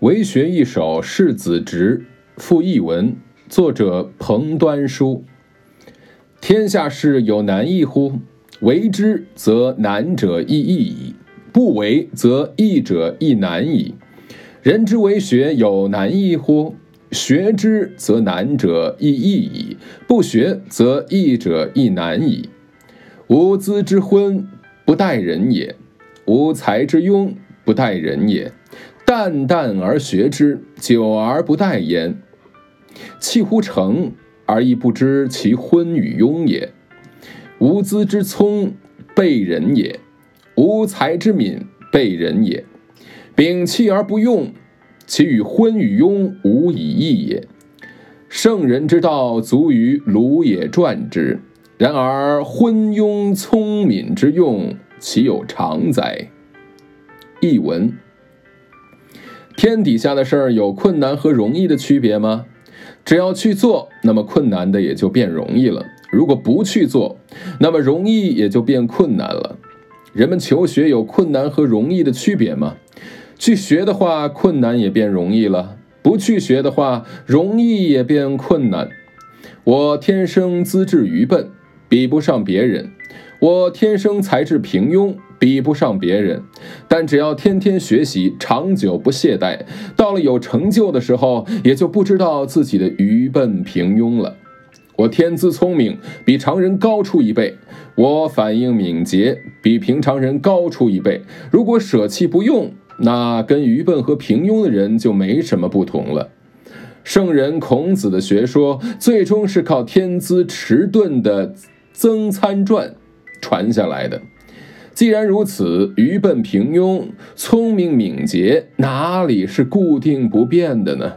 为学一首世子直赋译文，作者彭端书。天下事有难易乎？为之则难者亦易矣，不为则易者亦难矣。人之为学有难易乎？学之则难者亦易矣，不学则易者亦难矣。无资之昏，不待人也；无才之庸，不待人也。淡淡而学之，久而不殆焉。弃乎诚而亦不知其昏与庸也。无资之聪，备人也；无才之敏，备人也。摒弃而不用，其与昏与庸无以异也。圣人之道，足于鲁也传之。然而昏庸聪敏之用，其有常哉？译文。天底下的事儿有困难和容易的区别吗？只要去做，那么困难的也就变容易了；如果不去做，那么容易也就变困难了。人们求学有困难和容易的区别吗？去学的话，困难也变容易了；不去学的话，容易也变困难。我天生资质愚笨，比不上别人；我天生才智平庸。比不上别人，但只要天天学习，长久不懈怠，到了有成就的时候，也就不知道自己的愚笨平庸了。我天资聪明，比常人高出一倍；我反应敏捷，比平常人高出一倍。如果舍弃不用，那跟愚笨和平庸的人就没什么不同了。圣人孔子的学说，最终是靠天资迟钝的曾参传传下来的。既然如此，愚笨平庸、聪明敏捷，哪里是固定不变的呢？